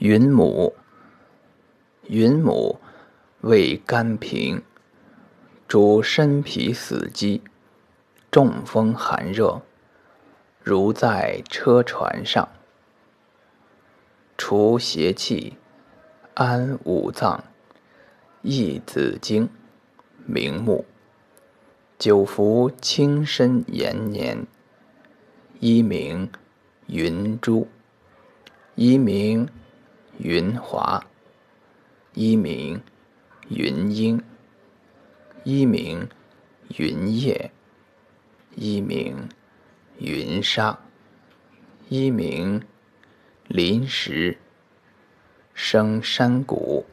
云母，云母味甘平，主身脾死肌，中风寒热，如在车船上，除邪气，安五脏，益子精，明目，久服轻身延年，一名云珠，一名。云华，一名云英，一名云叶，一名云沙，一名临时生山谷。